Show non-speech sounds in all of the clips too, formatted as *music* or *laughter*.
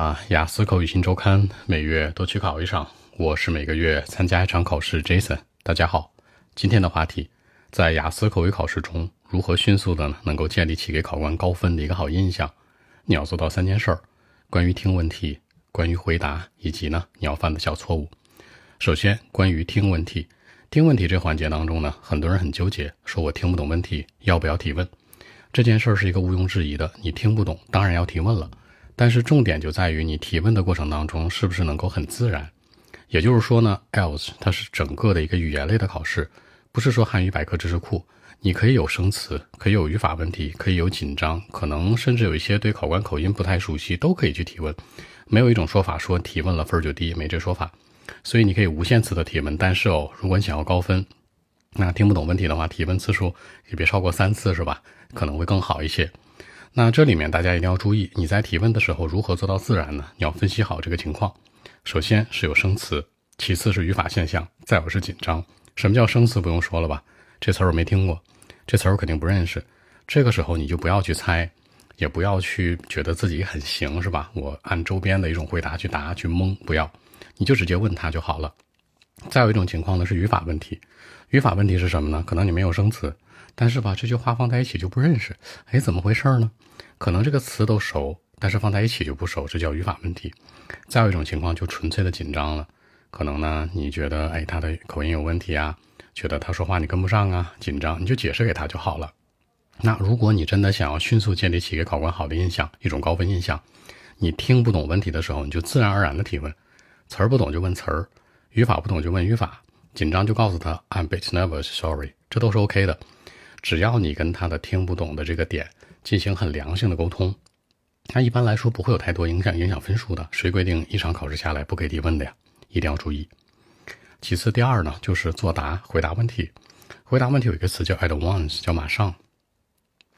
啊，雅思口语新周刊每月都去考一场，我是每个月参加一场考试。Jason，大家好，今天的话题，在雅思口语考试中，如何迅速的能够建立起给考官高分的一个好印象？你要做到三件事儿：关于听问题，关于回答，以及呢你要犯的小错误。首先，关于听问题，听问题这环节当中呢，很多人很纠结，说我听不懂问题，要不要提问？这件事儿是一个毋庸置疑的，你听不懂，当然要提问了。但是重点就在于你提问的过程当中是不是能够很自然，也就是说呢，IELTS 它是整个的一个语言类的考试，不是说汉语百科知识库，你可以有生词，可以有语法问题，可以有紧张，可能甚至有一些对考官口音不太熟悉，都可以去提问。没有一种说法说提问了分儿就低，没这说法。所以你可以无限次的提问，但是哦，如果你想要高分，那听不懂问题的话，提问次数也别超过三次，是吧？可能会更好一些。那这里面大家一定要注意，你在提问的时候如何做到自然呢？你要分析好这个情况。首先是有生词，其次是语法现象，再有是紧张。什么叫生词？不用说了吧？这词儿我没听过，这词儿我肯定不认识。这个时候你就不要去猜，也不要去觉得自己很行，是吧？我按周边的一种回答去答去蒙，不要，你就直接问他就好了。再有一种情况呢是语法问题，语法问题是什么呢？可能你没有生词。但是吧，这句话放在一起就不认识，哎，怎么回事呢？可能这个词都熟，但是放在一起就不熟，这叫语法问题。再有一种情况就纯粹的紧张了，可能呢你觉得哎他的口音有问题啊，觉得他说话你跟不上啊，紧张你就解释给他就好了。那如果你真的想要迅速建立起给考官好的印象，一种高分印象，你听不懂问题的时候，你就自然而然的提问，词儿不懂就问词儿，语法不懂就问语法，紧张就告诉他 I'm bit nervous，sorry，这都是 OK 的。只要你跟他的听不懂的这个点进行很良性的沟通，那一般来说不会有太多影响影响分数的。谁规定一场考试下来不给提问的呀？一定要注意。其次，第二呢，就是作答回答问题。回答问题有一个词叫 at once，叫马上。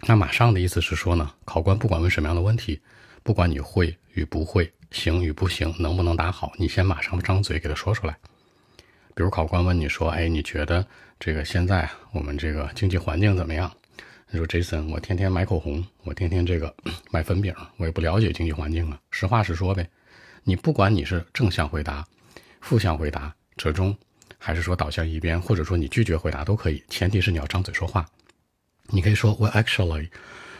那马上的意思是说呢，考官不管问什么样的问题，不管你会与不会，行与不行，能不能答好，你先马上张嘴给他说出来。比如考官问你说：“哎，你觉得这个现在我们这个经济环境怎么样？”你说：“Jason，我天天买口红，我天天这个 *clears throat* 买粉饼，我也不了解经济环境啊。”实话实说呗。你不管你是正向回答、负向回答、折中，还是说倒向一边，或者说你拒绝回答都可以，前提是你要张嘴说话。你可以说：“Well, actually,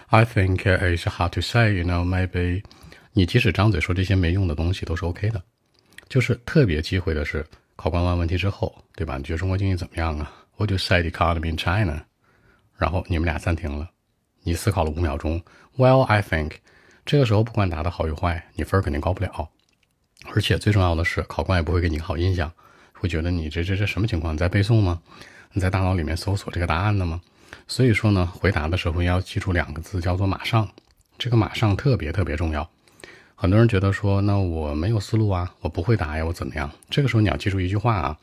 I think it's hard to say. You know, maybe。”你即使张嘴说这些没用的东西都是 OK 的。就是特别忌讳的是。考官问问题之后，对吧？你觉得中国经济怎么样啊？What do you say the economy in China？然后你们俩暂停了，你思考了五秒钟。Well, I think，这个时候不管答的好与坏，你分儿肯定高不了。而且最重要的是，考官也不会给你好印象，会觉得你这这这什么情况？你在背诵吗？你在大脑里面搜索这个答案的吗？所以说呢，回答的时候要记住两个字，叫做“马上”。这个“马上”特别特别重要。很多人觉得说，那我没有思路啊，我不会答呀，我怎么样？这个时候你要记住一句话啊，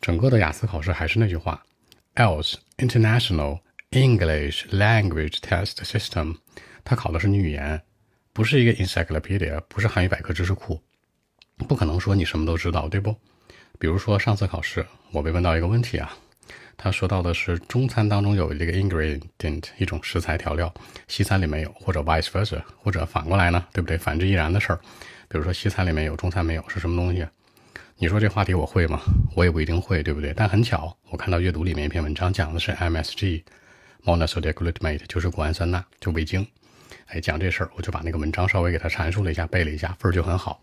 整个的雅思考试还是那句话，ELTS International English Language Test System，它考的是你语言，不是一个 encyclopedia，不是汉语百科知识库，不可能说你什么都知道，对不？比如说上次考试，我被问到一个问题啊。他说到的是中餐当中有这个 ingredient 一种食材调料，西餐里面有，或者 vice versa，或者反过来呢，对不对？反之亦然的事儿。比如说西餐里面有，中餐没有，是什么东西？你说这话题我会吗？我也不一定会，对不对？但很巧，我看到阅读里面一篇文章讲的是 MSG，monosodium glutamate，就是谷氨酸钠，就味精。哎，讲这事儿，我就把那个文章稍微给他阐述了一下，背了一下，分儿就很好。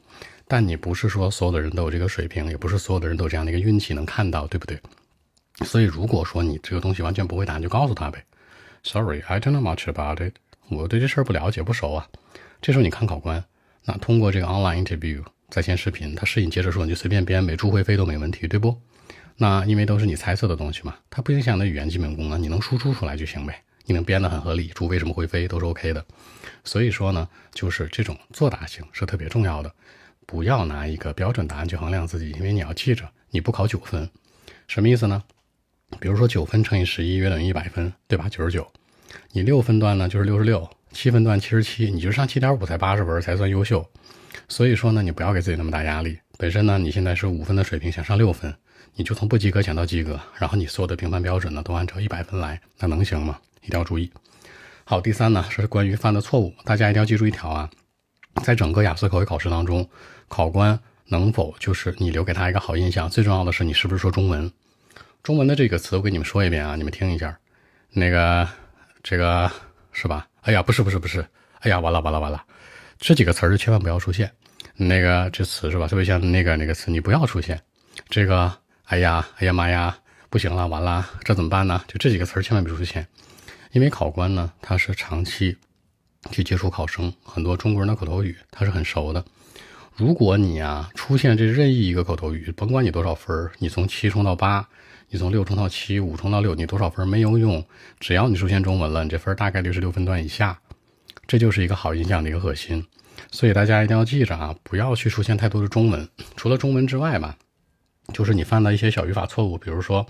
但你不是说所有的人都有这个水平，也不是所有的人都有这样的一个运气能看到，对不对？所以，如果说你这个东西完全不会答，你就告诉他呗。Sorry, I don't know much about it。我对这事儿不了解，不熟啊。这时候你看考官，那通过这个 online interview 在线视频，他示意接着说，你就随便编，每处会飞都没问题，对不？那因为都是你猜测的东西嘛，它不影响你的语言基本功啊，你能输出出来就行呗。你能编得很合理，猪为什么会飞都是 OK 的。所以说呢，就是这种作答性是特别重要的，不要拿一个标准答案去衡量自己，因为你要记着，你不考九分，什么意思呢？比如说九分乘以十一约等于一百分，对吧？九十九，你六分段呢就是六十六，七分段七十七，你就上七点五才八十分才算优秀。所以说呢，你不要给自己那么大压力。本身呢，你现在是五分的水平，想上六分，你就从不及格讲到及格，然后你所有的评判标准呢都按照一百分来，那能行吗？一定要注意。好，第三呢是关于犯的错误，大家一定要记住一条啊，在整个雅思口语考试当中，考官能否就是你留给他一个好印象？最重要的是你是不是说中文？中文的这个词我给你们说一遍啊，你们听一下。那个，这个是吧？哎呀，不是不是不是，哎呀，完了完了完了，这几个词儿就千万不要出现。那个这词是吧？特别像那个那个词，你不要出现。这个，哎呀，哎呀妈呀，不行了，完了，这怎么办呢？就这几个词儿千万别出现，因为考官呢他是长期去接触考生，很多中国人的口头语他是很熟的。如果你啊出现这任意一个口头语，甭管你多少分儿，你从七冲到八。你从六冲到七，五冲到六，你多少分没有用，只要你出现中文了，你这分大概率是六分段以下，这就是一个好印象的一个核心。所以大家一定要记着啊，不要去出现太多的中文。除了中文之外吧，就是你犯的一些小语法错误，比如说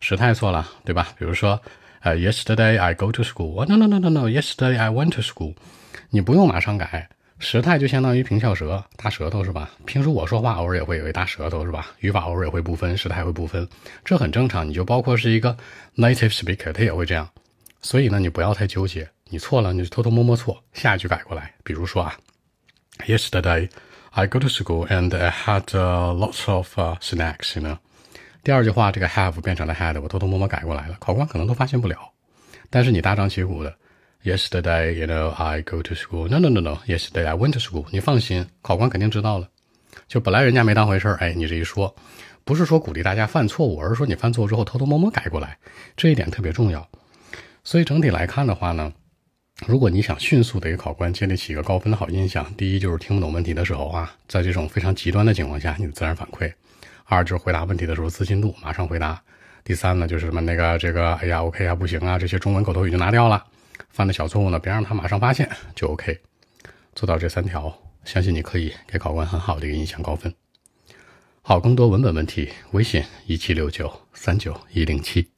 时态错了，对吧？比如说，呃，Yesterday I go to school，no no no no no，Yesterday I went to school，你不用马上改。时态就相当于平翘舌，大舌头是吧？平时我说话偶尔也会有一大舌头是吧？语法偶尔也会不分，时态会不分，这很正常。你就包括是一个 native speaker，他也会这样。所以呢，你不要太纠结，你错了你就偷偷摸摸错，下一句改过来。比如说啊，Yesterday I go to school and I had lots of snacks，呢。第二句话这个 have 变成了 had，我偷偷摸摸改过来了，考官可能都发现不了。但是你大张旗鼓的。Yesterday, you know, I go to school. No, no, no, no. Yesterday, I went to school. 你放心，考官肯定知道了。就本来人家没当回事儿，哎，你这一说，不是说鼓励大家犯错误，而是说你犯错之后偷偷摸摸改过来，这一点特别重要。所以整体来看的话呢，如果你想迅速的给考官建立起一个高分的好印象，第一就是听不懂问题的时候啊，在这种非常极端的情况下，你的自然反馈；二就是回答问题的时候自信度马上回答；第三呢就是什么那个这个，哎呀，OK 啊，不行啊，这些中文口头语就拿掉了。犯的小错误呢，别让他马上发现，就 OK。做到这三条，相信你可以给考官很好的一个印象高分。好，更多文本问题，微信一七六九三九一零七。